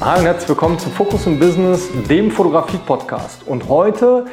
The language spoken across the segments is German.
Hi und herzlich willkommen zu Focus im Business, dem Fotografie-Podcast. Und heute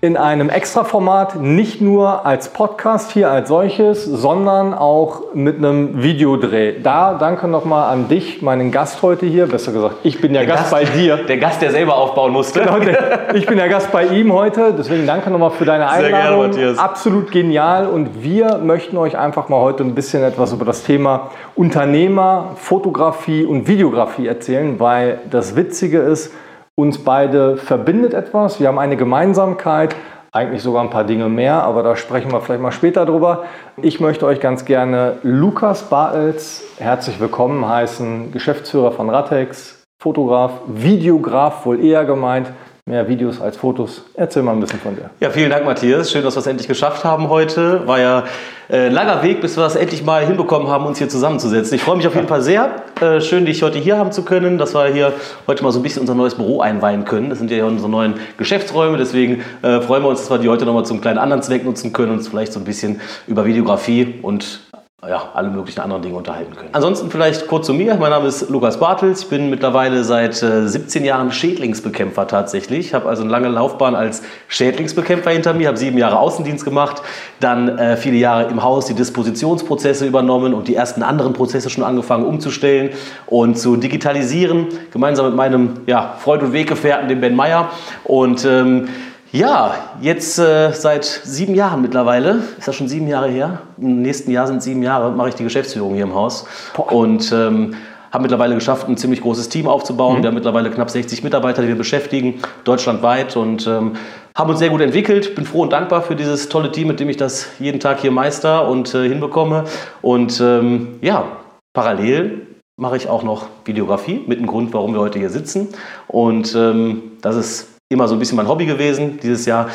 in einem Extraformat, nicht nur als Podcast hier als solches, sondern auch mit einem Videodreh. Da danke nochmal an dich, meinen Gast heute hier. Besser gesagt, ich bin ja Gast, Gast, bei dir. Der Gast, der selber aufbauen musste. Genau, der, ich bin ja Gast bei ihm heute. Deswegen danke nochmal für deine Einladung. Sehr gerne, Matthias. Absolut genial. Und wir möchten euch einfach mal heute ein bisschen etwas über das Thema Unternehmer, Fotografie und Videografie erzählen, weil das Witzige ist, uns beide verbindet etwas. Wir haben eine Gemeinsamkeit, eigentlich sogar ein paar Dinge mehr, aber da sprechen wir vielleicht mal später drüber. Ich möchte euch ganz gerne Lukas Bartels herzlich willkommen heißen, Geschäftsführer von Ratex, Fotograf, Videograf wohl eher gemeint mehr Videos als Fotos. Erzähl mal ein bisschen von dir. Ja, vielen Dank, Matthias. Schön, dass wir es endlich geschafft haben heute. War ja äh, ein langer Weg, bis wir es endlich mal hinbekommen haben, uns hier zusammenzusetzen. Ich freue mich auf jeden Fall sehr. Äh, schön, dich heute hier haben zu können, dass wir hier heute mal so ein bisschen unser neues Büro einweihen können. Das sind ja unsere neuen Geschäftsräume. Deswegen äh, freuen wir uns, dass wir die heute nochmal zum kleinen anderen Zweck nutzen können und uns vielleicht so ein bisschen über Videografie und ja, alle möglichen anderen Dinge unterhalten können. Ansonsten vielleicht kurz zu mir. Mein Name ist Lukas Bartels. Ich bin mittlerweile seit äh, 17 Jahren Schädlingsbekämpfer tatsächlich. Ich habe also eine lange Laufbahn als Schädlingsbekämpfer hinter mir, habe sieben Jahre Außendienst gemacht, dann äh, viele Jahre im Haus die Dispositionsprozesse übernommen und die ersten anderen Prozesse schon angefangen umzustellen und zu digitalisieren, gemeinsam mit meinem ja, Freund und Weggefährten, dem Ben Meyer. Und ähm, ja, jetzt äh, seit sieben Jahren mittlerweile, ist das schon sieben Jahre her? Im nächsten Jahr sind sieben Jahre, mache ich die Geschäftsführung hier im Haus. Boah. Und ähm, haben mittlerweile geschafft, ein ziemlich großes Team aufzubauen. Mhm. Wir haben mittlerweile knapp 60 Mitarbeiter, die wir beschäftigen, deutschlandweit und ähm, haben uns sehr gut entwickelt. Bin froh und dankbar für dieses tolle Team, mit dem ich das jeden Tag hier meister und äh, hinbekomme. Und ähm, ja, parallel mache ich auch noch Videografie mit dem Grund, warum wir heute hier sitzen. Und ähm, das ist immer so ein bisschen mein Hobby gewesen. Dieses Jahr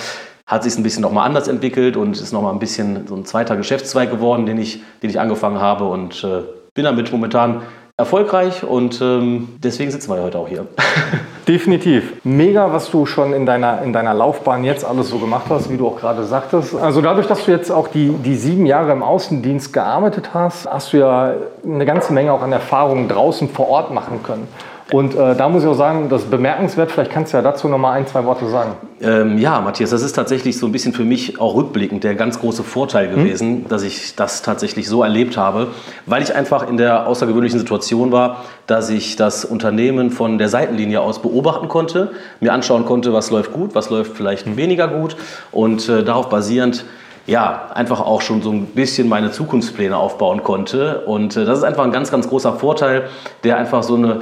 hat sich ein bisschen nochmal anders entwickelt und ist nochmal ein bisschen so ein zweiter Geschäftszweig geworden, den ich, den ich angefangen habe und äh, bin damit momentan erfolgreich und ähm, deswegen sitzen wir heute auch hier. Definitiv. Mega, was du schon in deiner, in deiner Laufbahn jetzt alles so gemacht hast, wie du auch gerade sagtest. Also dadurch, dass du jetzt auch die, die sieben Jahre im Außendienst gearbeitet hast, hast du ja eine ganze Menge auch an Erfahrungen draußen vor Ort machen können. Und äh, da muss ich auch sagen, das ist bemerkenswert. Vielleicht kannst du ja dazu noch mal ein, zwei Worte sagen. Ähm, ja, Matthias, das ist tatsächlich so ein bisschen für mich auch rückblickend der ganz große Vorteil hm? gewesen, hm? dass ich das tatsächlich so erlebt habe, weil ich einfach in der außergewöhnlichen Situation war, dass ich das Unternehmen von der Seitenlinie aus beobachten konnte, mir anschauen konnte, was läuft gut, was läuft vielleicht hm. weniger gut und äh, darauf basierend ja, einfach auch schon so ein bisschen meine Zukunftspläne aufbauen konnte. Und äh, das ist einfach ein ganz, ganz großer Vorteil, der einfach so eine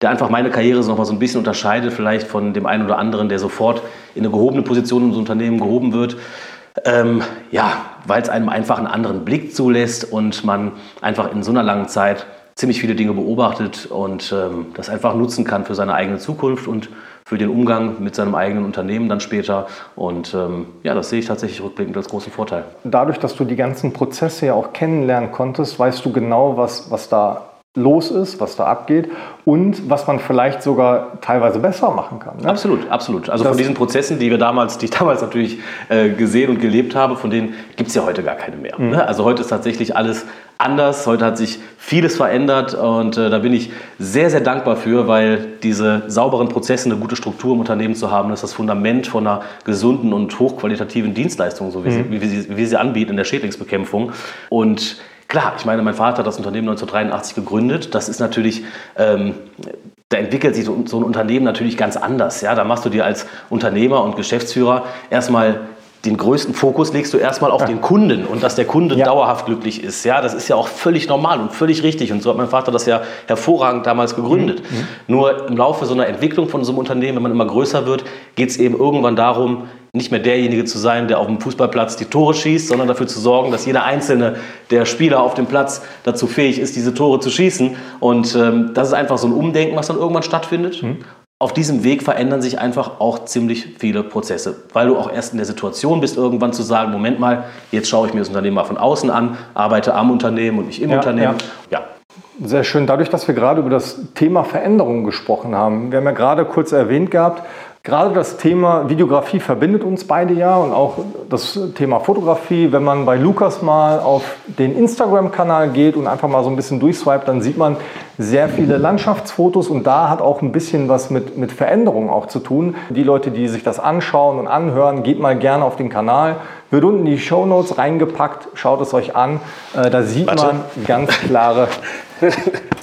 der einfach meine Karriere so noch mal so ein bisschen unterscheidet, vielleicht von dem einen oder anderen, der sofort in eine gehobene Position ins Unternehmen gehoben wird. Ähm, ja, weil es einem einfach einen anderen Blick zulässt und man einfach in so einer langen Zeit ziemlich viele Dinge beobachtet und ähm, das einfach nutzen kann für seine eigene Zukunft und für den Umgang mit seinem eigenen Unternehmen dann später. Und ähm, ja, das sehe ich tatsächlich rückblickend als großen Vorteil. Dadurch, dass du die ganzen Prozesse ja auch kennenlernen konntest, weißt du genau, was, was da los ist, was da abgeht und was man vielleicht sogar teilweise besser machen kann. Ne? Absolut, absolut. Also das von diesen Prozessen, die wir damals, die ich damals natürlich äh, gesehen und gelebt habe, von denen gibt es ja heute gar keine mehr. Mhm. Ne? Also heute ist tatsächlich alles anders. Heute hat sich vieles verändert und äh, da bin ich sehr, sehr dankbar für, weil diese sauberen Prozesse, eine gute Struktur im Unternehmen zu haben, ist das Fundament von einer gesunden und hochqualitativen Dienstleistung, so wie, mhm. sie, wie, wir sie, wie sie anbieten in der Schädlingsbekämpfung. Und Klar, ich meine, mein Vater hat das Unternehmen 1983 gegründet. Das ist natürlich, ähm, da entwickelt sich so, so, ein Unternehmen natürlich ganz anders. Ja? Da machst du dir als Unternehmer und Geschäftsführer erstmal den größten Fokus legst du erstmal auf ja. den Kunden und dass der Kunde ja. dauerhaft glücklich ist. Ja, das ist ja auch völlig normal und völlig richtig. Und so hat mein Vater das ja hervorragend damals gegründet. Mhm. mhm. Nur im Laufe so einer Entwicklung von so einem Unternehmen, wenn man immer größer wird, geht es eben irgendwann darum, nicht mehr derjenige zu sein, der auf dem Fußballplatz die Tore schießt, sondern dafür zu sorgen, dass jeder einzelne der Spieler auf dem Platz dazu fähig ist, diese Tore zu schießen. Und ähm, das ist einfach so ein Umdenken, was dann irgendwann stattfindet. Mhm. Auf diesem Weg verändern sich einfach auch ziemlich viele Prozesse, weil du auch erst in der Situation bist, irgendwann zu sagen, Moment mal, jetzt schaue ich mir das Unternehmen mal von außen an, arbeite am Unternehmen und nicht im ja, Unternehmen. Ja. ja. Sehr schön. Dadurch, dass wir gerade über das Thema Veränderungen gesprochen haben, wir haben ja gerade kurz erwähnt gehabt, Gerade das Thema Videografie verbindet uns beide ja und auch das Thema Fotografie. Wenn man bei Lukas mal auf den Instagram-Kanal geht und einfach mal so ein bisschen durchswipet, dann sieht man sehr viele Landschaftsfotos und da hat auch ein bisschen was mit, mit Veränderungen auch zu tun. Die Leute, die sich das anschauen und anhören, geht mal gerne auf den Kanal. Wird unten in die Show Notes reingepackt, schaut es euch an. Äh, da sieht Warte. man ganz klare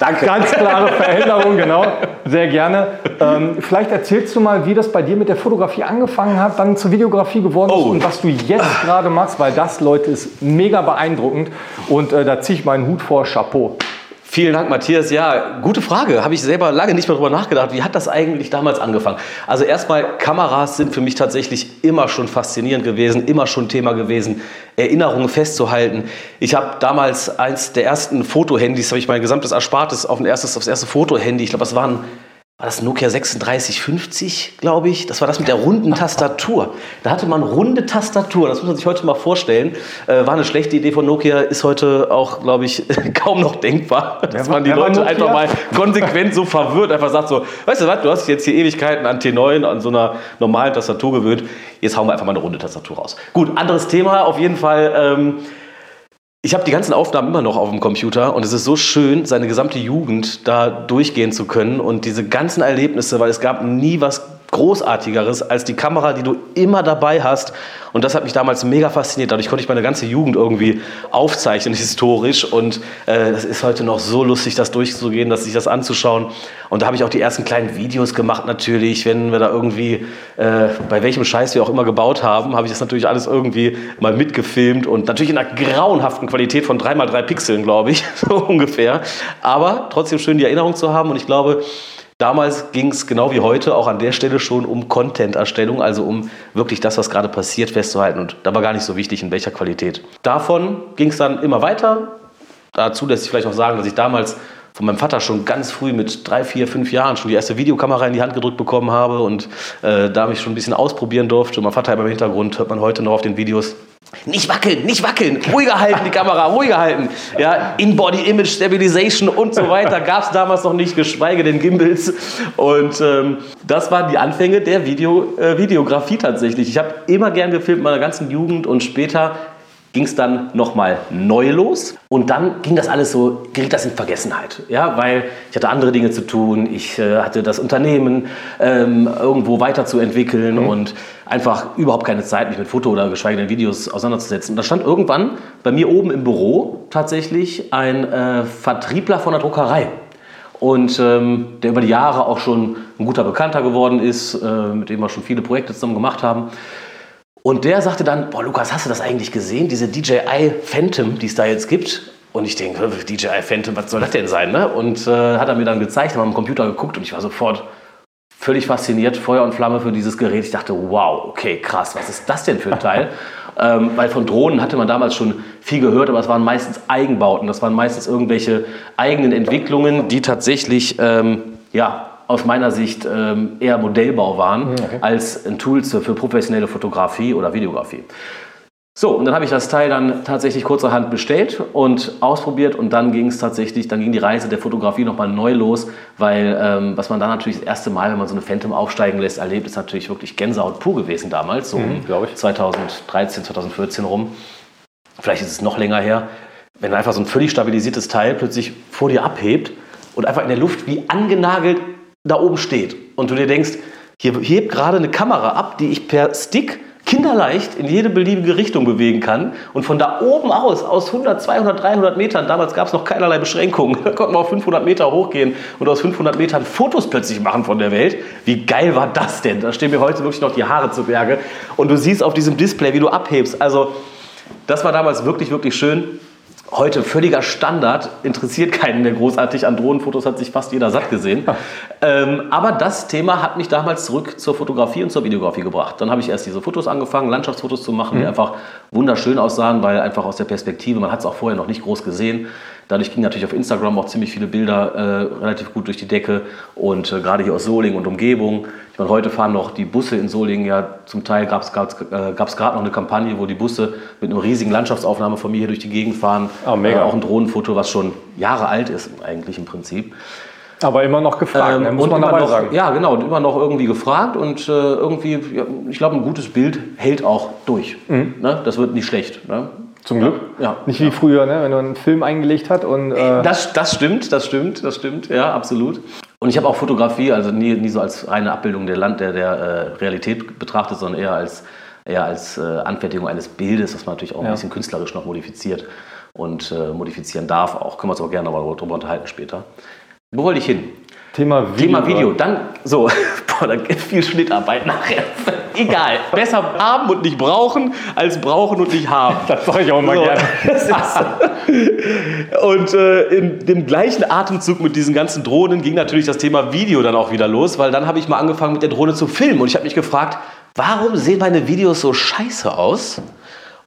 Danke. Ganz klare Veränderung, genau. Sehr gerne. Ähm, vielleicht erzählst du mal, wie das bei dir mit der Fotografie angefangen hat, dann zur Videografie geworden ist oh. und was du jetzt gerade machst, weil das, Leute, ist mega beeindruckend und äh, da ziehe ich meinen Hut vor, Chapeau. Vielen Dank, Matthias. Ja, gute Frage. Habe ich selber lange nicht mehr darüber nachgedacht. Wie hat das eigentlich damals angefangen? Also erstmal, Kameras sind für mich tatsächlich immer schon faszinierend gewesen, immer schon Thema gewesen, Erinnerungen festzuhalten. Ich habe damals eins der ersten Fotohandys, habe ich mein gesamtes Erspartes auf, ein erstes, aufs erste Fotohandy, ich glaube, das waren war das Nokia 3650, glaube ich. Das war das mit der runden Tastatur. Da hatte man runde Tastatur. Das muss man sich heute mal vorstellen. Äh, war eine schlechte Idee von Nokia, ist heute auch, glaube ich, kaum noch denkbar. Dass man die Leute einfach mal konsequent so verwirrt, einfach sagt so, weißt du was, du hast jetzt hier Ewigkeiten an T9, an so einer normalen Tastatur gewöhnt. Jetzt hauen wir einfach mal eine runde Tastatur raus. Gut, anderes Thema auf jeden Fall. Ähm, ich habe die ganzen Aufnahmen immer noch auf dem Computer und es ist so schön, seine gesamte Jugend da durchgehen zu können und diese ganzen Erlebnisse, weil es gab nie was Großartigeres als die Kamera, die du immer dabei hast. Und das hat mich damals mega fasziniert. Dadurch konnte ich meine ganze Jugend irgendwie aufzeichnen, historisch. Und äh, das ist heute noch so lustig, das durchzugehen, dass sich das anzuschauen. Und da habe ich auch die ersten kleinen Videos gemacht natürlich. Wenn wir da irgendwie, äh, bei welchem Scheiß wir auch immer gebaut haben, habe ich das natürlich alles irgendwie mal mitgefilmt. Und natürlich in einer grauenhaften Qualität von 3x3 Pixeln, glaube ich, so ungefähr. Aber trotzdem schön die Erinnerung zu haben. Und ich glaube, Damals ging es genau wie heute auch an der Stelle schon um Content-Erstellung, also um wirklich das, was gerade passiert, festzuhalten. Und da war gar nicht so wichtig, in welcher Qualität. Davon ging es dann immer weiter. Dazu lässt sich vielleicht auch sagen, dass ich damals von meinem Vater schon ganz früh mit drei, vier, fünf Jahren schon die erste Videokamera in die Hand gedrückt bekommen habe und äh, da mich schon ein bisschen ausprobieren durfte. Und mein Vater im Hintergrund, hört man heute noch auf den Videos, nicht wackeln, nicht wackeln, ruhiger halten die Kamera, ruhiger halten. Ja, In-Body Image Stabilization und so weiter gab es damals noch nicht, geschweige denn Gimbals. Und ähm, das waren die Anfänge der Video, äh, Videografie tatsächlich. Ich habe immer gern gefilmt in meiner ganzen Jugend und später ging es dann nochmal neu los und dann ging das alles so, geriet das in Vergessenheit. Ja, weil ich hatte andere Dinge zu tun, ich äh, hatte das Unternehmen ähm, irgendwo weiterzuentwickeln mhm. und einfach überhaupt keine Zeit, mich mit Foto oder geschweige denn Videos auseinanderzusetzen. Und da stand irgendwann bei mir oben im Büro tatsächlich ein äh, Vertriebler von der Druckerei. Und ähm, der über die Jahre auch schon ein guter Bekannter geworden ist, äh, mit dem wir schon viele Projekte zusammen gemacht haben. Und der sagte dann, boah Lukas, hast du das eigentlich gesehen, diese DJI Phantom, die es da jetzt gibt? Und ich denke, DJI Phantom, was soll das denn sein? Ne? Und äh, hat er mir dann gezeigt, haben am Computer geguckt und ich war sofort völlig fasziniert, Feuer und Flamme für dieses Gerät. Ich dachte, wow, okay, krass, was ist das denn für ein Teil? ähm, weil von Drohnen hatte man damals schon viel gehört, aber es waren meistens Eigenbauten, das waren meistens irgendwelche eigenen Entwicklungen, die tatsächlich ähm, ja, aus meiner Sicht ähm, eher Modellbau waren okay. als ein Tool für professionelle Fotografie oder Videografie. So, und dann habe ich das Teil dann tatsächlich kurzerhand bestellt und ausprobiert und dann ging es tatsächlich, dann ging die Reise der Fotografie nochmal neu los, weil ähm, was man dann natürlich das erste Mal, wenn man so eine Phantom aufsteigen lässt, erlebt, ist natürlich wirklich Gänsehaut pur gewesen damals, so mhm, um 2013, 2014 rum. Vielleicht ist es noch länger her, wenn einfach so ein völlig stabilisiertes Teil plötzlich vor dir abhebt und einfach in der Luft wie angenagelt da oben steht und du dir denkst, hier hebt gerade eine Kamera ab, die ich per Stick kinderleicht in jede beliebige Richtung bewegen kann und von da oben aus, aus 100, 200, 300 Metern, damals gab es noch keinerlei Beschränkungen, da konnten wir auf 500 Meter hochgehen und aus 500 Metern Fotos plötzlich machen von der Welt. Wie geil war das denn? Da stehen mir heute wirklich noch die Haare zu Berge und du siehst auf diesem Display, wie du abhebst. Also das war damals wirklich, wirklich schön heute völliger Standard, interessiert keinen mehr großartig. An Drohnenfotos hat sich fast jeder satt gesehen. ähm, aber das Thema hat mich damals zurück zur Fotografie und zur Videografie gebracht. Dann habe ich erst diese Fotos angefangen, Landschaftsfotos zu machen, mhm. die einfach wunderschön aussahen, weil einfach aus der Perspektive, man hat es auch vorher noch nicht groß gesehen. Dadurch gingen natürlich auf Instagram auch ziemlich viele Bilder äh, relativ gut durch die Decke und äh, gerade hier aus Solingen und Umgebung meine, heute fahren noch die Busse in Solingen ja zum Teil gab es äh, gerade noch eine Kampagne, wo die Busse mit einer riesigen Landschaftsaufnahme von mir hier durch die Gegend fahren. Oh, mega. Äh, auch ein Drohnenfoto, was schon Jahre alt ist eigentlich im Prinzip. Aber immer noch gefragt, ähm, ne? muss man dabei noch, sagen. Ja, genau, und immer noch irgendwie gefragt und äh, irgendwie, ja, ich glaube, ein gutes Bild hält auch durch. Mhm. Ne? Das wird nicht schlecht. Ne? Zum Glück. Ja. Nicht wie ja. früher, ne? wenn man einen Film eingelegt hat. Und, äh das, das stimmt, das stimmt, das stimmt, ja, absolut. Und ich habe auch Fotografie, also nie, nie so als reine Abbildung der, Land, der, der äh, Realität betrachtet, sondern eher als, eher als äh, Anfertigung eines Bildes, das man natürlich auch ja. ein bisschen künstlerisch noch modifiziert und äh, modifizieren darf. Auch können wir uns auch gerne mal darüber unterhalten später. Wo wollte ich hin? Thema Video. Thema Video. Dann, so, boah, dann gibt viel Schnittarbeit nachher. Egal. Besser haben und nicht brauchen, als brauchen und nicht haben. Das sage ich auch mal so. gerne. und äh, in dem gleichen Atemzug mit diesen ganzen Drohnen ging natürlich das Thema Video dann auch wieder los, weil dann habe ich mal angefangen mit der Drohne zu filmen und ich habe mich gefragt, warum sehen meine Videos so scheiße aus?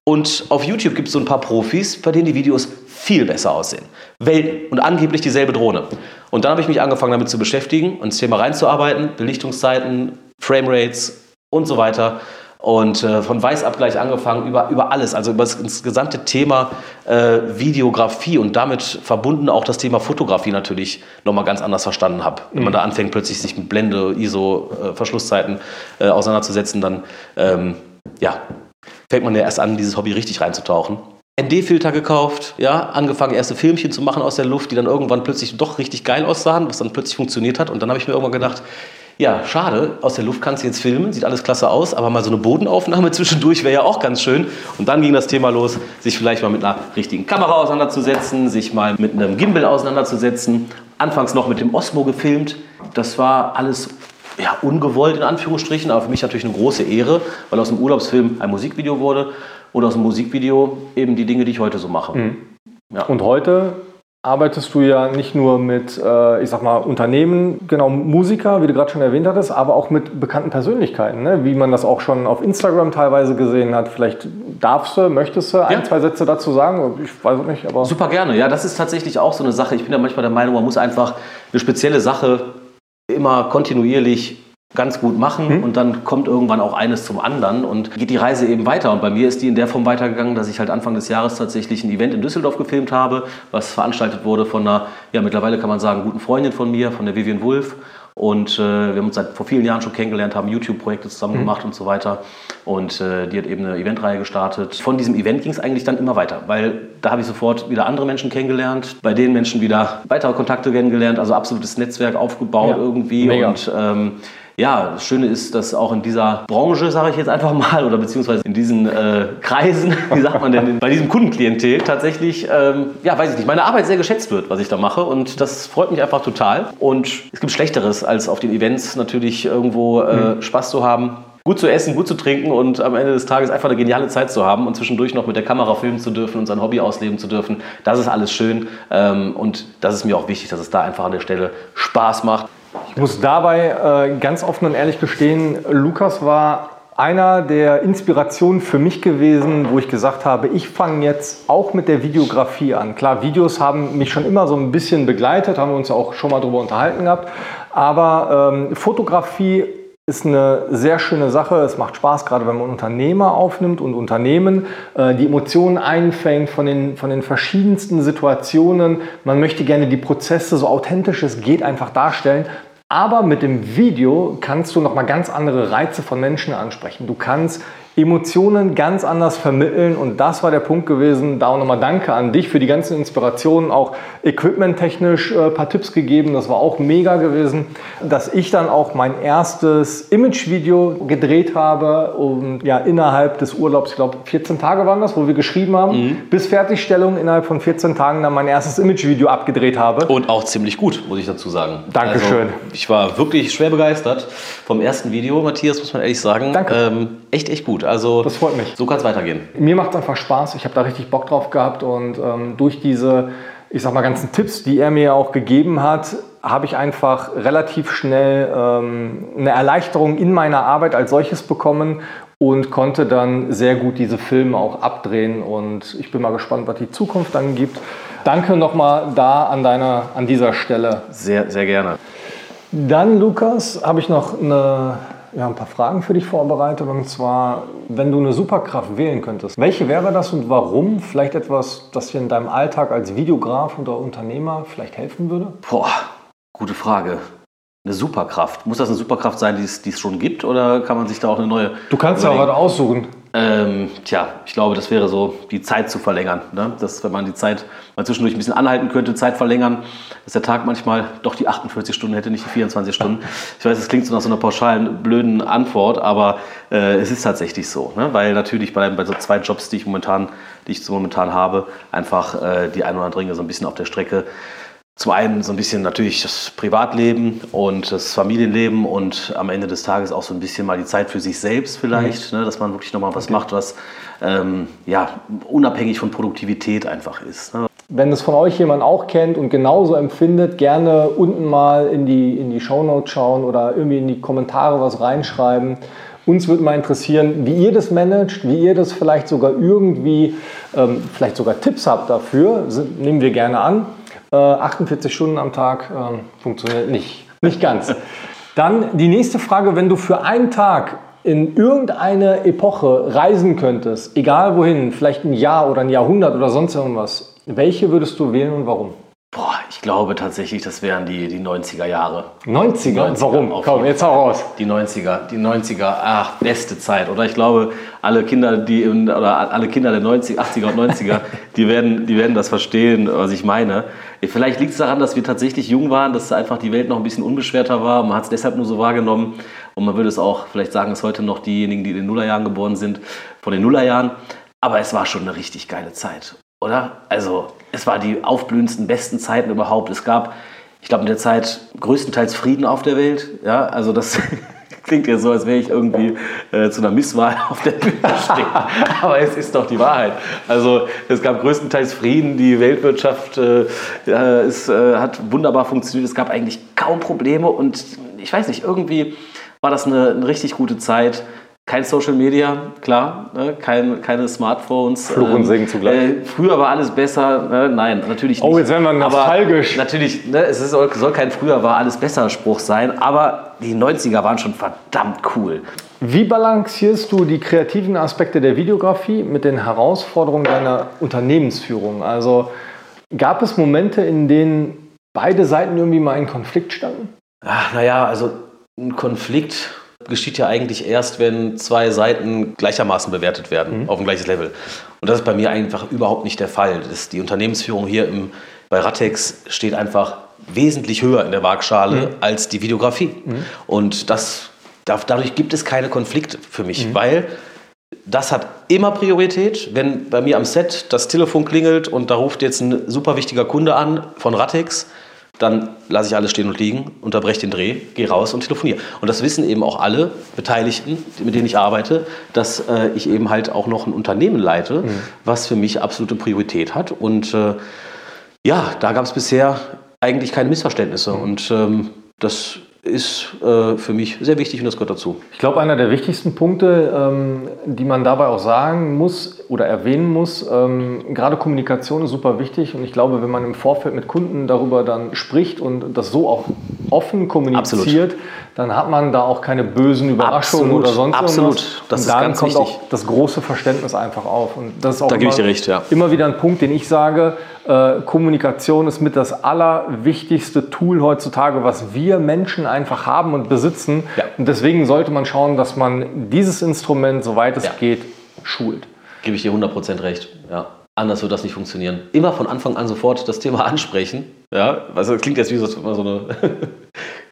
Und auf YouTube gibt es so ein paar Profis, bei denen die Videos viel besser aussehen. Welt und angeblich dieselbe Drohne. Und dann habe ich mich angefangen damit zu beschäftigen und das Thema reinzuarbeiten, Belichtungszeiten, Framerates und so weiter. Und äh, von Weißabgleich angefangen über, über alles, also über das, das gesamte Thema äh, Videografie und damit verbunden auch das Thema Fotografie natürlich nochmal ganz anders verstanden habe. Wenn man mhm. da anfängt, plötzlich sich mit Blende, ISO, äh, Verschlusszeiten äh, auseinanderzusetzen, dann ähm, ja, fängt man ja erst an, dieses Hobby richtig reinzutauchen. ND-Filter gekauft, ja, angefangen erste Filmchen zu machen aus der Luft, die dann irgendwann plötzlich doch richtig geil aussahen, was dann plötzlich funktioniert hat. Und dann habe ich mir irgendwann gedacht, ja, schade, aus der Luft kannst du jetzt filmen, sieht alles klasse aus, aber mal so eine Bodenaufnahme zwischendurch wäre ja auch ganz schön. Und dann ging das Thema los, sich vielleicht mal mit einer richtigen Kamera auseinanderzusetzen, sich mal mit einem Gimbal auseinanderzusetzen. Anfangs noch mit dem Osmo gefilmt. Das war alles ja, ungewollt in Anführungsstrichen, aber für mich natürlich eine große Ehre, weil aus dem Urlaubsfilm ein Musikvideo wurde und aus dem Musikvideo eben die Dinge, die ich heute so mache. Mhm. Ja. Und heute arbeitest du ja nicht nur mit, äh, ich sag mal, Unternehmen, genau, Musiker, wie du gerade schon erwähnt hattest, aber auch mit bekannten Persönlichkeiten, ne? wie man das auch schon auf Instagram teilweise gesehen hat. Vielleicht darfst du, möchtest du ein, ja. zwei Sätze dazu sagen? Ich weiß es nicht, aber. Super gerne, ja, das ist tatsächlich auch so eine Sache. Ich bin ja manchmal der Meinung, man muss einfach eine spezielle Sache immer kontinuierlich ganz gut machen hm. und dann kommt irgendwann auch eines zum anderen und geht die Reise eben weiter. Und bei mir ist die in der Form weitergegangen, dass ich halt Anfang des Jahres tatsächlich ein Event in Düsseldorf gefilmt habe, was veranstaltet wurde von einer, ja mittlerweile kann man sagen, guten Freundin von mir, von der Vivian Wulff. Und äh, wir haben uns seit vor vielen Jahren schon kennengelernt, haben YouTube-Projekte zusammen mhm. gemacht und so weiter. Und äh, die hat eben eine Eventreihe gestartet. Von diesem Event ging es eigentlich dann immer weiter, weil da habe ich sofort wieder andere Menschen kennengelernt, bei den Menschen wieder weitere Kontakte kennengelernt, also absolutes Netzwerk aufgebaut ja. irgendwie. Mega. Und ähm, ja, das Schöne ist, dass auch in dieser Branche, sage ich jetzt einfach mal, oder beziehungsweise in diesen äh, Kreisen, wie sagt man denn, bei diesem Kundenklientel tatsächlich, ähm, ja, weiß ich nicht, meine Arbeit sehr geschätzt wird, was ich da mache. Und das freut mich einfach total. Und es gibt Schlechteres, als auf den Events natürlich irgendwo äh, mhm. Spaß zu haben gut zu essen, gut zu trinken und am Ende des Tages einfach eine geniale Zeit zu haben und zwischendurch noch mit der Kamera filmen zu dürfen und sein Hobby ausleben zu dürfen. Das ist alles schön ähm, und das ist mir auch wichtig, dass es da einfach an der Stelle Spaß macht. Ich muss dabei äh, ganz offen und ehrlich gestehen, Lukas war einer der Inspirationen für mich gewesen, wo ich gesagt habe, ich fange jetzt auch mit der Videografie an. Klar, Videos haben mich schon immer so ein bisschen begleitet, haben wir uns auch schon mal darüber unterhalten gehabt, aber ähm, Fotografie ist eine sehr schöne Sache. Es macht Spaß, gerade wenn man Unternehmer aufnimmt und Unternehmen, äh, die Emotionen einfängt von den, von den verschiedensten Situationen. Man möchte gerne die Prozesse so authentisch es geht einfach darstellen. Aber mit dem Video kannst du nochmal ganz andere Reize von Menschen ansprechen. Du kannst Emotionen ganz anders vermitteln und das war der Punkt gewesen. Da auch nochmal Danke an dich für die ganzen Inspirationen, auch equipmenttechnisch ein äh, paar Tipps gegeben. Das war auch mega gewesen, dass ich dann auch mein erstes Imagevideo gedreht habe und ja innerhalb des Urlaubs, ich glaube 14 Tage waren das, wo wir geschrieben haben, mhm. bis Fertigstellung innerhalb von 14 Tagen dann mein erstes Imagevideo abgedreht habe. Und auch ziemlich gut, muss ich dazu sagen. Dankeschön. Also, ich war wirklich schwer begeistert vom ersten Video, Matthias, muss man ehrlich sagen. Danke. Ähm, echt, echt gut. Also das freut mich. So kann es weitergehen. Mir macht es einfach Spaß. Ich habe da richtig Bock drauf gehabt und ähm, durch diese, ich sag mal, ganzen Tipps, die er mir auch gegeben hat, habe ich einfach relativ schnell ähm, eine Erleichterung in meiner Arbeit als solches bekommen und konnte dann sehr gut diese Filme auch abdrehen und ich bin mal gespannt, was die Zukunft dann gibt. Danke nochmal da an, deiner, an dieser Stelle. Sehr, sehr gerne. Dann, Lukas, habe ich noch eine ja, ein paar Fragen für dich vorbereitet. Und zwar, wenn du eine Superkraft wählen könntest, welche wäre das und warum? Vielleicht etwas, das dir in deinem Alltag als Videograf oder Unternehmer vielleicht helfen würde? Boah, Gute Frage. Eine Superkraft. Muss das eine Superkraft sein, die es, die es schon gibt, oder kann man sich da auch eine neue. Du kannst ja auch gerade aussuchen. Ähm, tja, ich glaube, das wäre so, die Zeit zu verlängern. Ne? Dass, wenn man die Zeit mal zwischendurch ein bisschen anhalten könnte, Zeit verlängern, dass der Tag manchmal doch die 48 Stunden hätte, nicht die 24 Stunden. Ich weiß, es klingt so nach so einer pauschalen, blöden Antwort, aber äh, es ist tatsächlich so. Ne? Weil natürlich bei, bei so zwei Jobs, die ich momentan, die ich so momentan habe, einfach äh, die ein oder andere Dinge so ein bisschen auf der Strecke zum einen so ein bisschen natürlich das Privatleben und das Familienleben und am Ende des Tages auch so ein bisschen mal die Zeit für sich selbst vielleicht, mhm. ne, dass man wirklich nochmal was okay. macht, was ähm, ja, unabhängig von Produktivität einfach ist. Ne. Wenn es von euch jemand auch kennt und genauso empfindet, gerne unten mal in die, in die Shownotes schauen oder irgendwie in die Kommentare was reinschreiben. Uns würde mal interessieren, wie ihr das managt, wie ihr das vielleicht sogar irgendwie, ähm, vielleicht sogar Tipps habt dafür, nehmen wir gerne an. 48 äh, Stunden am Tag äh, funktioniert nicht. Nicht ganz. Dann die nächste Frage, wenn du für einen Tag in irgendeine Epoche reisen könntest, egal wohin, vielleicht ein Jahr oder ein Jahrhundert oder sonst irgendwas, welche würdest du wählen und warum? Boah, ich glaube tatsächlich, das wären die, die 90er Jahre. 90er? 90er Warum? Komm, jetzt hau raus. Die 90er, die 90er, ach, beste Zeit. Oder ich glaube, alle Kinder, die in, oder alle Kinder der 90, 80er und 90er, die werden, die werden das verstehen, was ich meine. Vielleicht liegt es daran, dass wir tatsächlich jung waren, dass einfach die Welt noch ein bisschen unbeschwerter war. Man hat es deshalb nur so wahrgenommen. Und man würde es auch vielleicht sagen, dass heute noch diejenigen, die in den Nullerjahren geboren sind, von den Nullerjahren. Aber es war schon eine richtig geile Zeit oder? Also es war die aufblühendsten, besten Zeiten überhaupt. Es gab, ich glaube, in der Zeit größtenteils Frieden auf der Welt. Ja, also das klingt ja so, als wäre ich irgendwie äh, zu einer Misswahl auf der Bühne stehen. Aber es ist doch die Wahrheit. Also es gab größtenteils Frieden, die Weltwirtschaft äh, es, äh, hat wunderbar funktioniert. Es gab eigentlich kaum Probleme und ich weiß nicht, irgendwie war das eine, eine richtig gute Zeit. Kein Social Media, klar, ne? Kein, keine Smartphones. Fluch und ähm, Segen zugleich. Äh, früher war alles besser, ne? nein, natürlich nicht. Oh, jetzt werden wir nostalgisch. Aber natürlich, ne? es ist, soll kein früher war alles besser Spruch sein, aber die 90er waren schon verdammt cool. Wie balancierst du die kreativen Aspekte der Videografie mit den Herausforderungen deiner Unternehmensführung? Also gab es Momente, in denen beide Seiten irgendwie mal in Konflikt standen? Ach, naja, also ein Konflikt geschieht ja eigentlich erst, wenn zwei Seiten gleichermaßen bewertet werden, mhm. auf ein gleiches Level. Und das ist bei mir einfach überhaupt nicht der Fall. Das, die Unternehmensführung hier im, bei Ratex steht einfach wesentlich höher in der Waagschale mhm. als die Videografie. Mhm. Und das, dadurch gibt es keine Konflikte für mich, mhm. weil das hat immer Priorität. Wenn bei mir am Set das Telefon klingelt und da ruft jetzt ein super wichtiger Kunde an von Ratex, dann lasse ich alles stehen und liegen, unterbreche den Dreh, gehe raus und telefoniere. Und das wissen eben auch alle Beteiligten, mit denen ich arbeite, dass äh, ich eben halt auch noch ein Unternehmen leite, mhm. was für mich absolute Priorität hat. Und äh, ja, da gab es bisher eigentlich keine Missverständnisse. Mhm. Und ähm, das ist äh, für mich sehr wichtig und das gehört dazu. Ich glaube, einer der wichtigsten Punkte, ähm, die man dabei auch sagen muss oder erwähnen muss, ähm, gerade Kommunikation ist super wichtig und ich glaube, wenn man im Vorfeld mit Kunden darüber dann spricht und das so auch offen kommuniziert, Absolut. dann hat man da auch keine bösen Überraschungen Absolut. oder sonst Absolut. irgendwas. Das und ist dann kommt wichtig. auch das große Verständnis einfach auf. Und das ist auch da immer, gebe ich dir recht, ja. immer wieder ein Punkt, den ich sage, äh, Kommunikation ist mit das allerwichtigste Tool heutzutage, was wir Menschen einfach haben und besitzen. Ja. Und deswegen sollte man schauen, dass man dieses Instrument, soweit es ja. geht, schult. Gebe ich dir 100% recht. Ja. Anders wird das nicht funktionieren. Immer von Anfang an sofort das Thema ansprechen. Ja, also das klingt jetzt wie so, so eine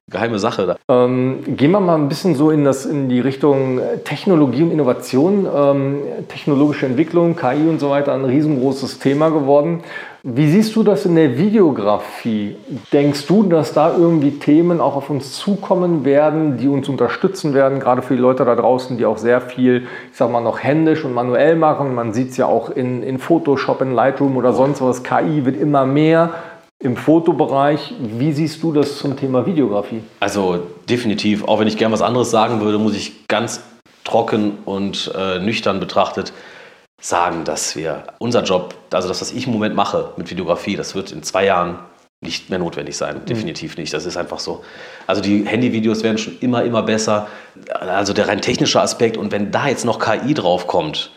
geheime Sache. Da. Ähm, gehen wir mal ein bisschen so in, das, in die Richtung Technologie und Innovation. Ähm, technologische Entwicklung, KI und so weiter, ein riesengroßes Thema geworden. Wie siehst du das in der Videografie? Denkst du, dass da irgendwie Themen auch auf uns zukommen werden, die uns unterstützen werden, gerade für die Leute da draußen, die auch sehr viel, ich sag mal, noch händisch und manuell machen? Man sieht es ja auch in, in Photoshop, in Lightroom oder sonst was. KI wird immer mehr im Fotobereich. Wie siehst du das zum Thema Videografie? Also definitiv, auch wenn ich gern was anderes sagen würde, muss ich ganz trocken und äh, nüchtern betrachtet sagen, dass wir unser Job, also das, was ich im Moment mache mit Videografie, das wird in zwei Jahren nicht mehr notwendig sein. Mhm. Definitiv nicht. Das ist einfach so. Also die Handyvideos werden schon immer, immer besser. Also der rein technische Aspekt. Und wenn da jetzt noch KI draufkommt,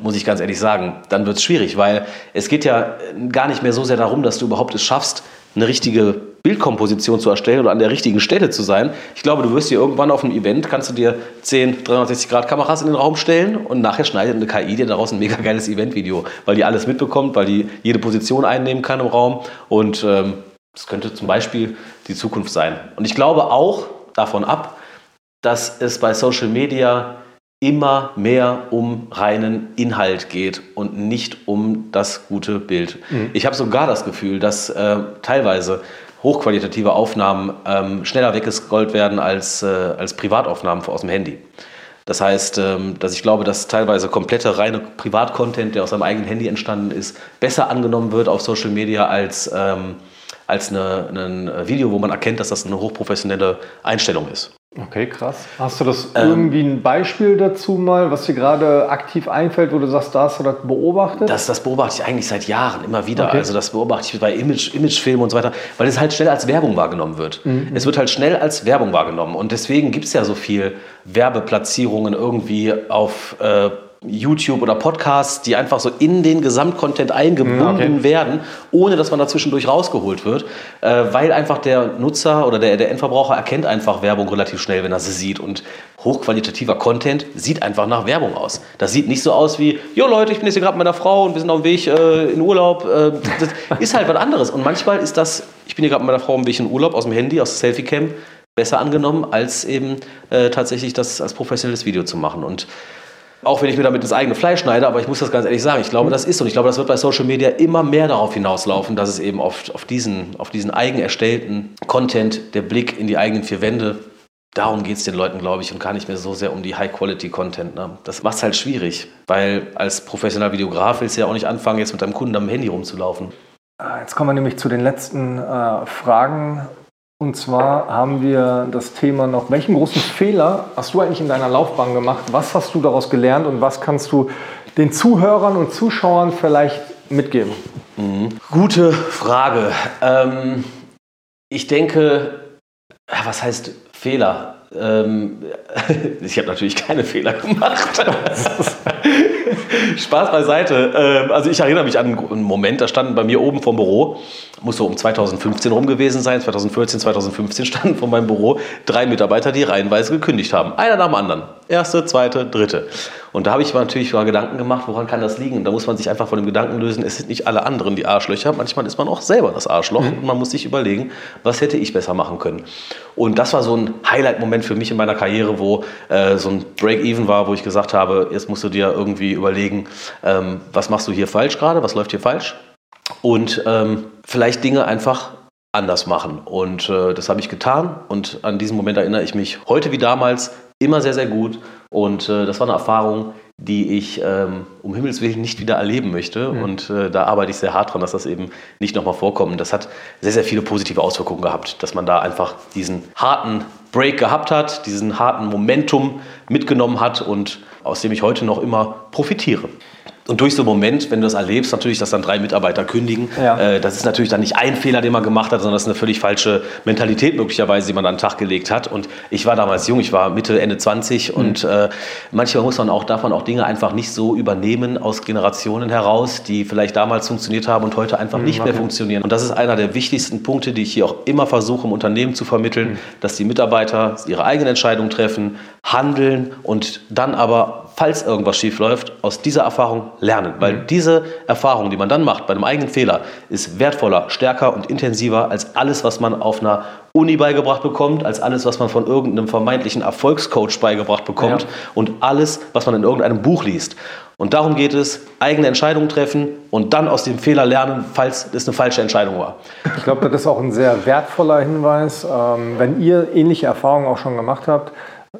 muss ich ganz ehrlich sagen, dann wird es schwierig, weil es geht ja gar nicht mehr so sehr darum, dass du überhaupt es schaffst, eine richtige Bildkomposition zu erstellen oder an der richtigen Stelle zu sein. Ich glaube, du wirst dir irgendwann auf einem Event, kannst du dir 10 360 Grad Kameras in den Raum stellen und nachher schneidet eine KI dir daraus ein mega geiles Eventvideo, weil die alles mitbekommt, weil die jede Position einnehmen kann im Raum und ähm, das könnte zum Beispiel die Zukunft sein. Und ich glaube auch davon ab, dass es bei Social Media immer mehr um reinen Inhalt geht und nicht um das gute Bild. Mhm. Ich habe sogar das Gefühl, dass äh, teilweise hochqualitative Aufnahmen ähm, schneller weggescrollt werden als, äh, als Privataufnahmen aus dem Handy. Das heißt, ähm, dass ich glaube, dass teilweise komplette reine Privatcontent, der aus seinem eigenen Handy entstanden ist, besser angenommen wird auf Social Media als, ähm, als eine, ein Video, wo man erkennt, dass das eine hochprofessionelle Einstellung ist. Okay, krass. Hast du das ähm, irgendwie ein Beispiel dazu mal, was dir gerade aktiv einfällt, wo du sagst, da hast du das beobachtet? Das, das beobachte ich eigentlich seit Jahren immer wieder. Okay. Also das beobachte ich bei Image, Imagefilmen und so weiter, weil es halt schnell als Werbung wahrgenommen wird. Mhm. Es wird halt schnell als Werbung wahrgenommen und deswegen gibt es ja so viel Werbeplatzierungen irgendwie auf äh, YouTube oder Podcasts, die einfach so in den Gesamtcontent eingebunden okay. werden, ohne dass man dazwischendurch rausgeholt wird, äh, weil einfach der Nutzer oder der, der Endverbraucher erkennt einfach Werbung relativ schnell, wenn er sie sieht. Und hochqualitativer Content sieht einfach nach Werbung aus. Das sieht nicht so aus wie, jo Leute, ich bin jetzt hier gerade mit meiner Frau und wir sind auf dem Weg äh, in Urlaub. Äh, das ist halt was anderes. Und manchmal ist das, ich bin hier gerade mit meiner Frau auf dem Weg in Urlaub aus dem Handy, aus der Selfie-Cam, besser angenommen, als eben äh, tatsächlich das als professionelles Video zu machen. Und auch wenn ich mir damit ins eigene Fleisch schneide, aber ich muss das ganz ehrlich sagen, ich glaube, das ist und ich glaube, das wird bei Social Media immer mehr darauf hinauslaufen, dass es eben oft auf diesen, auf diesen eigen erstellten Content, der Blick in die eigenen vier Wände, darum geht es den Leuten, glaube ich, und gar nicht mehr so sehr um die High-Quality-Content. Ne? Das macht es halt schwierig, weil als professioneller Videograf willst du ja auch nicht anfangen, jetzt mit deinem Kunden am Handy rumzulaufen. Ah, jetzt kommen wir nämlich zu den letzten äh, Fragen und zwar haben wir das Thema noch, welchen großen Fehler hast du eigentlich in deiner Laufbahn gemacht? Was hast du daraus gelernt und was kannst du den Zuhörern und Zuschauern vielleicht mitgeben? Mhm. Gute Frage. Ähm, ich denke, was heißt Fehler? Ähm, ich habe natürlich keine Fehler gemacht. Spaß beiseite. Ähm, also ich erinnere mich an einen Moment, da standen bei mir oben vom Büro muss so um 2015 rum gewesen sein, 2014, 2015 standen vor meinem Büro drei Mitarbeiter, die reihenweise gekündigt haben. Einer nach dem anderen. Erste, zweite, dritte. Und da habe ich mir natürlich mal Gedanken gemacht, woran kann das liegen? Und da muss man sich einfach von dem Gedanken lösen, es sind nicht alle anderen die Arschlöcher, manchmal ist man auch selber das Arschloch mhm. und man muss sich überlegen, was hätte ich besser machen können. Und das war so ein Highlight-Moment für mich in meiner Karriere, wo äh, so ein Break-Even war, wo ich gesagt habe, jetzt musst du dir irgendwie überlegen, ähm, was machst du hier falsch gerade, was läuft hier falsch? Und ähm, vielleicht Dinge einfach anders machen. Und äh, das habe ich getan. Und an diesen Moment erinnere ich mich heute wie damals immer sehr, sehr gut. Und äh, das war eine Erfahrung, die ich ähm, um Himmels Willen nicht wieder erleben möchte. Mhm. Und äh, da arbeite ich sehr hart dran, dass das eben nicht nochmal vorkommt. Und das hat sehr, sehr viele positive Auswirkungen gehabt, dass man da einfach diesen harten Break gehabt hat, diesen harten Momentum mitgenommen hat und aus dem ich heute noch immer profitiere. Und durch so einen Moment, wenn du das erlebst, natürlich, dass dann drei Mitarbeiter kündigen, ja. äh, das ist natürlich dann nicht ein Fehler, den man gemacht hat, sondern das ist eine völlig falsche Mentalität möglicherweise, die man an den Tag gelegt hat. Und ich war damals jung, ich war Mitte, Ende 20 mhm. und äh, manchmal muss man auch davon auch Dinge einfach nicht so übernehmen aus Generationen heraus, die vielleicht damals funktioniert haben und heute einfach mhm, nicht okay. mehr funktionieren. Und das ist einer der wichtigsten Punkte, die ich hier auch immer versuche, im Unternehmen zu vermitteln, mhm. dass die Mitarbeiter ihre eigenen Entscheidungen treffen, handeln und dann aber falls irgendwas schief läuft, aus dieser Erfahrung lernen. Weil mhm. diese Erfahrung, die man dann macht bei einem eigenen Fehler, ist wertvoller, stärker und intensiver als alles, was man auf einer Uni beigebracht bekommt, als alles, was man von irgendeinem vermeintlichen Erfolgscoach beigebracht bekommt ja. und alles, was man in irgendeinem Buch liest. Und darum geht es, eigene Entscheidungen treffen und dann aus dem Fehler lernen, falls es eine falsche Entscheidung war. Ich glaube, das ist auch ein sehr wertvoller Hinweis. Ähm, wenn ihr ähnliche Erfahrungen auch schon gemacht habt,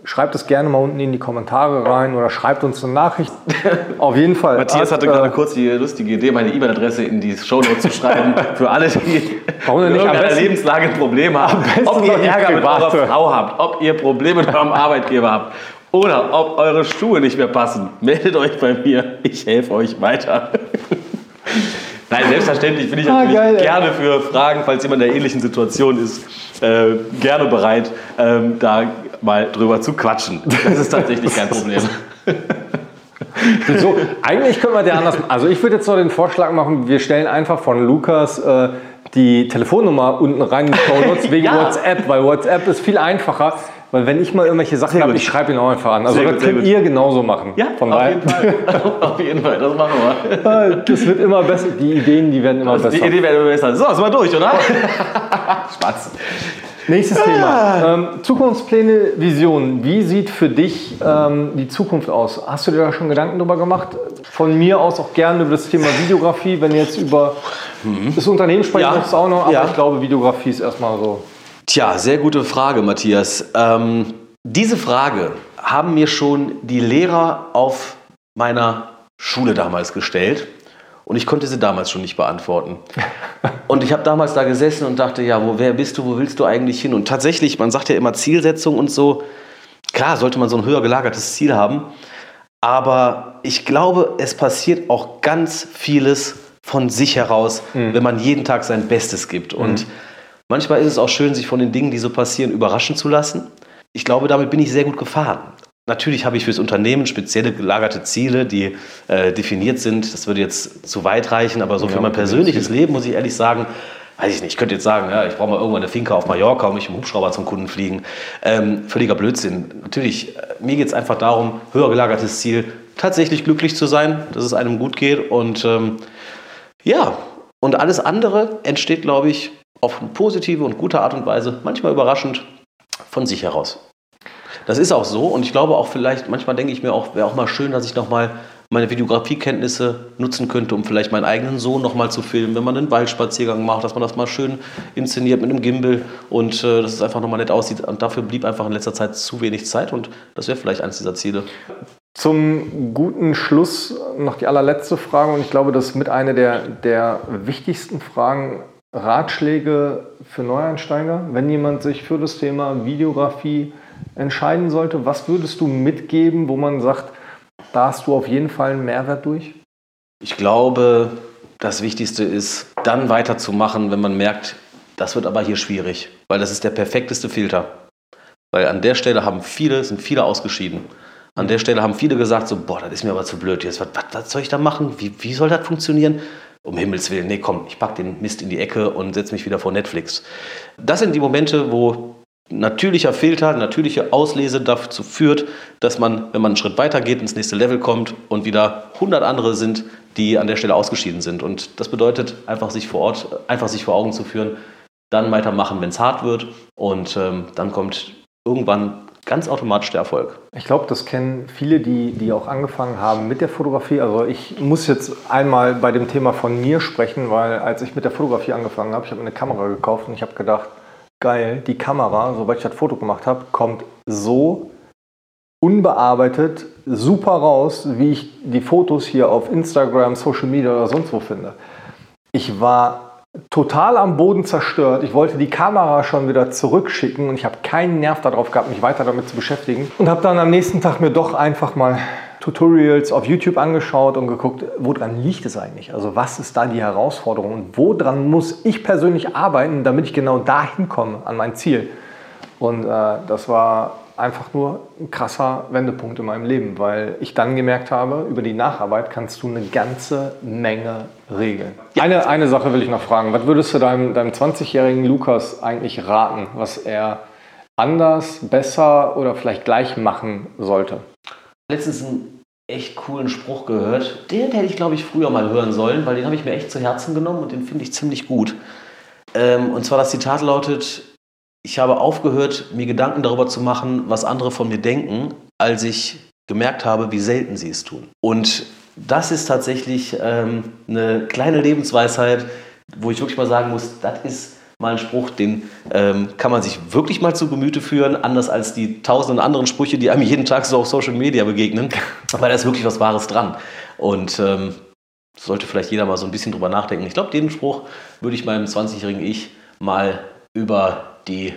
Schreibt es gerne mal unten in die Kommentare rein oder schreibt uns eine Nachricht. Auf jeden Fall. Matthias hatte gerade äh, kurz die lustige Idee, meine E-Mail-Adresse in die Show Notes zu schreiben. für alle, die Warum in irgendeiner Lebenslage ein Problem haben. Ob ihr Ärger mit eurer Frau habt, ob ihr Probleme mit eurem Arbeitgeber habt oder ob eure Schuhe nicht mehr passen, meldet euch bei mir. Ich helfe euch weiter. Nein, selbstverständlich bin ich ah, geil, gerne für Fragen, falls jemand in der ähnlichen Situation ist, äh, gerne bereit, ähm, da mal drüber zu quatschen. Das ist tatsächlich kein Problem. So, eigentlich können wir der anders. Also ich würde jetzt noch den Vorschlag machen, wir stellen einfach von Lukas äh, die Telefonnummer unten rein in wegen ja. WhatsApp, weil WhatsApp ist viel einfacher. Weil wenn ich mal irgendwelche Sachen habe, ich schreibe ihn auch einfach an. Also sehr das gut, könnt ihr genauso machen. Ja, Von auf jeden Fall. auf jeden Fall, das machen wir. Das wird immer besser. Die Ideen, die werden immer also besser. Die Ideen werden immer besser. So, sind wir durch, oder? Spaß. Nächstes Thema. Ah. Ähm, Zukunftspläne, Visionen. Wie sieht für dich ähm, die Zukunft aus? Hast du dir da schon Gedanken drüber gemacht? Von mir aus auch gerne über das Thema Videografie. Wenn jetzt über mhm. das Unternehmen sprechen, ja. auch noch. Aber ja. ich glaube, Videografie ist erstmal so. Tja, sehr gute Frage, Matthias. Ähm, diese Frage haben mir schon die Lehrer auf meiner Schule damals gestellt. Und ich konnte sie damals schon nicht beantworten. Und ich habe damals da gesessen und dachte, ja, wo, wer bist du, wo willst du eigentlich hin? Und tatsächlich, man sagt ja immer Zielsetzung und so. Klar, sollte man so ein höher gelagertes Ziel haben. Aber ich glaube, es passiert auch ganz vieles von sich heraus, mhm. wenn man jeden Tag sein Bestes gibt. Und mhm. Manchmal ist es auch schön, sich von den Dingen, die so passieren, überraschen zu lassen. Ich glaube, damit bin ich sehr gut gefahren. Natürlich habe ich fürs Unternehmen spezielle gelagerte Ziele, die äh, definiert sind. Das würde jetzt zu weit reichen, aber so ja, für mein persönliches Leben muss ich ehrlich sagen, weiß ich nicht, ich könnte jetzt sagen, ja, ich brauche mal irgendwann eine Finca auf Mallorca und mich im Hubschrauber zum Kunden fliegen. Ähm, völliger Blödsinn. Natürlich, äh, mir geht es einfach darum, höher gelagertes Ziel, tatsächlich glücklich zu sein, dass es einem gut geht. Und ähm, ja, und alles andere entsteht, glaube ich, auf eine positive und gute Art und Weise, manchmal überraschend, von sich heraus. Das ist auch so und ich glaube auch vielleicht, manchmal denke ich mir auch, wäre auch mal schön, dass ich nochmal meine Videografiekenntnisse nutzen könnte, um vielleicht meinen eigenen Sohn nochmal zu filmen, wenn man einen Waldspaziergang macht, dass man das mal schön inszeniert mit einem Gimbal und äh, dass es einfach nochmal nett aussieht. Und dafür blieb einfach in letzter Zeit zu wenig Zeit und das wäre vielleicht eines dieser Ziele. Zum guten Schluss noch die allerletzte Frage und ich glaube, das ist mit einer der, der wichtigsten Fragen Ratschläge für Neueinsteiger, wenn jemand sich für das Thema Videografie entscheiden sollte? Was würdest du mitgeben, wo man sagt, da hast du auf jeden Fall einen Mehrwert durch? Ich glaube, das Wichtigste ist, dann weiterzumachen, wenn man merkt, das wird aber hier schwierig, weil das ist der perfekteste Filter. Weil an der Stelle haben viele, sind viele ausgeschieden. An der Stelle haben viele gesagt, so, boah, das ist mir aber zu blöd jetzt. Was, was, was soll ich da machen? Wie, wie soll das funktionieren? um Himmels Willen, nee, komm, ich pack den Mist in die Ecke und setze mich wieder vor Netflix. Das sind die Momente, wo natürlicher Filter, natürliche Auslese dazu führt, dass man, wenn man einen Schritt weiter geht, ins nächste Level kommt und wieder 100 andere sind, die an der Stelle ausgeschieden sind. Und das bedeutet, einfach sich vor Ort, einfach sich vor Augen zu führen, dann weitermachen, wenn es hart wird und ähm, dann kommt irgendwann ganz automatisch der Erfolg. Ich glaube, das kennen viele, die, die auch angefangen haben mit der Fotografie. Also ich muss jetzt einmal bei dem Thema von mir sprechen, weil als ich mit der Fotografie angefangen habe, ich habe eine Kamera gekauft und ich habe gedacht, geil, die Kamera, sobald ich das Foto gemacht habe, kommt so unbearbeitet super raus, wie ich die Fotos hier auf Instagram, Social Media oder sonst wo finde. Ich war total am Boden zerstört. Ich wollte die Kamera schon wieder zurückschicken und ich habe keinen Nerv darauf gehabt, mich weiter damit zu beschäftigen. Und habe dann am nächsten Tag mir doch einfach mal Tutorials auf YouTube angeschaut und geguckt, woran liegt es eigentlich? Also was ist da die Herausforderung und woran muss ich persönlich arbeiten, damit ich genau dahin komme an mein Ziel? Und äh, das war einfach nur ein krasser Wendepunkt in meinem Leben, weil ich dann gemerkt habe, über die Nacharbeit kannst du eine ganze Menge regeln. Eine, eine Sache will ich noch fragen. Was würdest du deinem, deinem 20-jährigen Lukas eigentlich raten, was er anders, besser oder vielleicht gleich machen sollte? Letztens einen echt coolen Spruch gehört. Den hätte ich, glaube ich, früher mal hören sollen, weil den habe ich mir echt zu Herzen genommen und den finde ich ziemlich gut. Ähm, und zwar das Zitat lautet, ich habe aufgehört, mir Gedanken darüber zu machen, was andere von mir denken, als ich gemerkt habe, wie selten sie es tun. Und das ist tatsächlich ähm, eine kleine Lebensweisheit, wo ich wirklich mal sagen muss, das ist mal ein Spruch, den ähm, kann man sich wirklich mal zu Gemüte führen, anders als die tausenden anderen Sprüche, die einem jeden Tag so auf Social Media begegnen. Aber da ist wirklich was Wahres dran. Und ähm, sollte vielleicht jeder mal so ein bisschen drüber nachdenken. Ich glaube, den Spruch würde ich meinem 20-jährigen Ich mal über die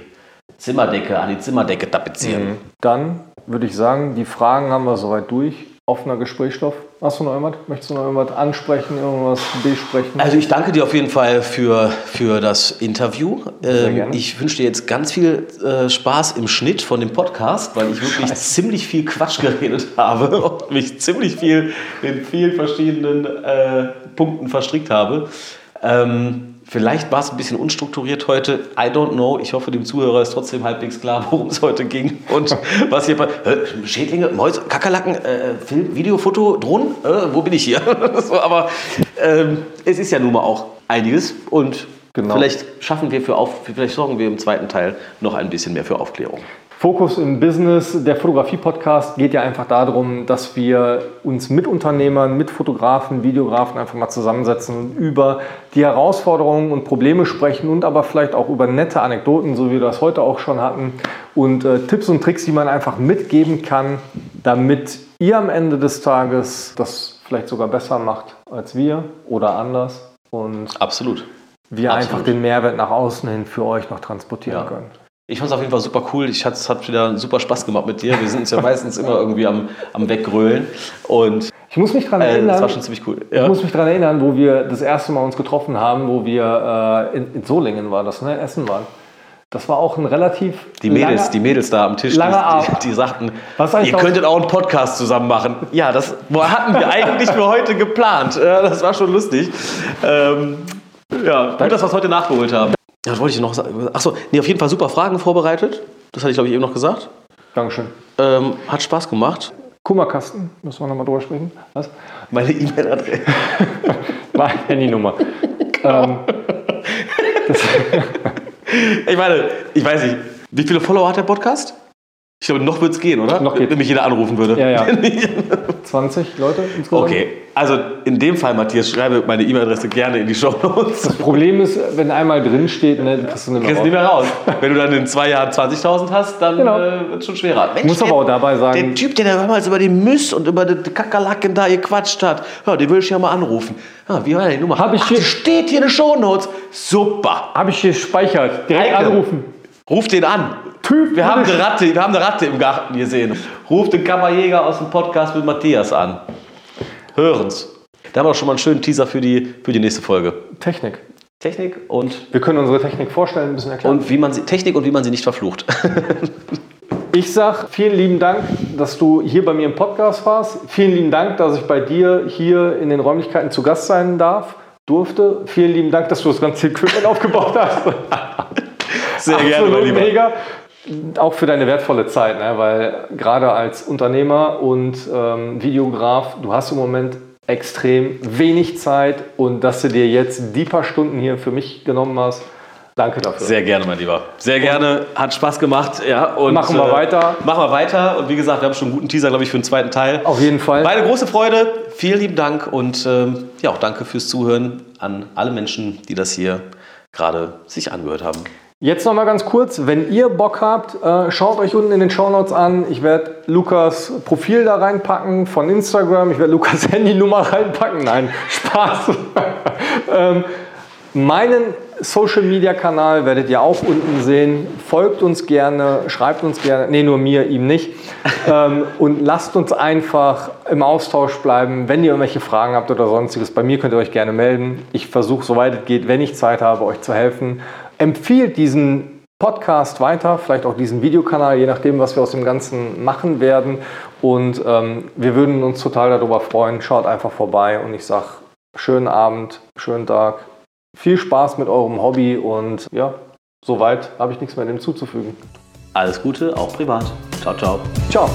Zimmerdecke, an die Zimmerdecke tapezieren. Mhm. Dann würde ich sagen, die Fragen haben wir soweit durch. Offener Gesprächsstoff. Hast du noch irgendwas? Möchtest du noch irgendwas ansprechen, irgendwas besprechen? Also ich danke dir auf jeden Fall für, für das Interview. Ähm, ich wünsche dir jetzt ganz viel äh, Spaß im Schnitt von dem Podcast, weil ich wirklich Scheiße. ziemlich viel Quatsch geredet habe und mich ziemlich viel in vielen verschiedenen äh, Punkten verstrickt habe. Ähm, vielleicht war es ein bisschen unstrukturiert heute. I don't know. Ich hoffe, dem Zuhörer ist trotzdem halbwegs klar, worum es heute ging und was hier äh, Schädlinge, Mäuse, Kakerlaken, äh, Film, Video, Foto, Drohnen. Äh, wo bin ich hier? so, aber ähm, es ist ja nun mal auch einiges und genau. vielleicht schaffen wir für auf, vielleicht sorgen wir im zweiten Teil noch ein bisschen mehr für Aufklärung. Fokus im Business, der Fotografie-Podcast geht ja einfach darum, dass wir uns mit Unternehmern, mit Fotografen, Videografen einfach mal zusammensetzen und über die Herausforderungen und Probleme sprechen und aber vielleicht auch über nette Anekdoten, so wie wir das heute auch schon hatten, und äh, Tipps und Tricks, die man einfach mitgeben kann, damit ihr am Ende des Tages das vielleicht sogar besser macht als wir oder anders. Und Absolut. wir Absolut. einfach den Mehrwert nach außen hin für euch noch transportieren ja. können. Ich fand es auf jeden Fall super cool. Ich hat, es hat wieder super Spaß gemacht mit dir. Wir sind uns ja meistens immer irgendwie am, am Weggrölen. Und ich muss mich daran erinnern. Äh, das war schon ziemlich cool. Ja. Ich muss mich daran erinnern, wo wir das erste Mal uns getroffen haben, wo wir äh, in, in, Solingen war das, ne? Essen waren. Das war auch ein relativ. Die Mädels, langer, die Mädels da am Tisch, die, die, sagten, ihr könntet auch einen Podcast zusammen machen. Ja, das hatten wir eigentlich für heute geplant. Das war schon lustig. Ähm, ja, gut, dass wir es heute nachgeholt haben. Ja, was wollte ich noch sagen? Achso, nee, auf jeden Fall super Fragen vorbereitet. Das hatte ich, glaube ich, eben noch gesagt. Dankeschön. Ähm, hat Spaß gemacht. Kummerkasten, müssen wir nochmal drüber sprechen. Was? Meine E-Mail-Adresse. Meine Handynummer. ähm, ich meine, ich weiß nicht, wie viele Follower hat der Podcast? Ich glaube, noch wird es gehen, oder? Noch geht. Wenn mich jeder anrufen würde. Ja, ja. 20 Leute insgesamt. Okay, also in dem Fall, Matthias, schreibe meine E-Mail-Adresse gerne in die Show Notes. Das Problem ist, wenn einmal drin steht, ne, kriegst du nicht mehr. Nicht mehr raus. wenn du dann in zwei Jahren 20.000 hast, dann genau. äh, wird es schon schwerer. Mensch, muss aber auch dabei sagen. Der Typ, der damals über den Müss und über die Kakerlaken da gequatscht hat, ja, den will ich ja mal anrufen. Ja, wie war die Nummer? Hab ich Ach, hier, steht hier eine Show Notes. Super. Habe ich hier gespeichert. Direkt Eike. anrufen. Ruf den an. Typ, wir haben, eine Ratte, wir haben eine Ratte im Garten gesehen. Ruf den Kammerjäger aus dem Podcast mit Matthias an. Hören's. Da haben wir schon mal einen schönen Teaser für die, für die nächste Folge. Technik. Technik und. Wir können unsere Technik vorstellen, ein bisschen erklären. Und wie man sie, Technik und wie man sie nicht verflucht. ich sag vielen lieben Dank, dass du hier bei mir im Podcast warst. Vielen lieben Dank, dass ich bei dir hier in den Räumlichkeiten zu Gast sein darf, durfte. Vielen lieben Dank, dass du das ganze Equipment aufgebaut hast. Sehr Absolut gerne, mein Lieber. Mega. Auch für deine wertvolle Zeit, ne? weil gerade als Unternehmer und ähm, Videograf, du hast im Moment extrem wenig Zeit und dass du dir jetzt die paar Stunden hier für mich genommen hast, Danke dafür. Sehr gerne, mein Lieber. Sehr gerne. Hat Spaß gemacht. Ja, und machen wir äh, weiter. Machen wir weiter. Und wie gesagt, wir haben schon einen guten Teaser, glaube ich, für den zweiten Teil. Auf jeden Fall. Meine große Freude. Vielen lieben Dank und ähm, ja, auch danke fürs Zuhören an alle Menschen, die das hier gerade sich angehört haben. Jetzt noch mal ganz kurz, wenn ihr Bock habt, äh, schaut euch unten in den Show Notes an. Ich werde Lukas Profil da reinpacken von Instagram. Ich werde Lukas Handynummer reinpacken. Nein, Spaß. ähm, meinen Social Media Kanal werdet ihr auch unten sehen. Folgt uns gerne, schreibt uns gerne, nee, nur mir, ihm nicht. ähm, und lasst uns einfach im Austausch bleiben, wenn ihr irgendwelche Fragen habt oder sonstiges. Bei mir könnt ihr euch gerne melden. Ich versuche, soweit es geht, wenn ich Zeit habe, euch zu helfen empfiehlt diesen Podcast weiter, vielleicht auch diesen Videokanal, je nachdem, was wir aus dem Ganzen machen werden. Und ähm, wir würden uns total darüber freuen. Schaut einfach vorbei und ich sage schönen Abend, schönen Tag, viel Spaß mit eurem Hobby und ja, soweit habe ich nichts mehr dem zuzufügen. Alles Gute, auch privat. Ciao, ciao. Ciao.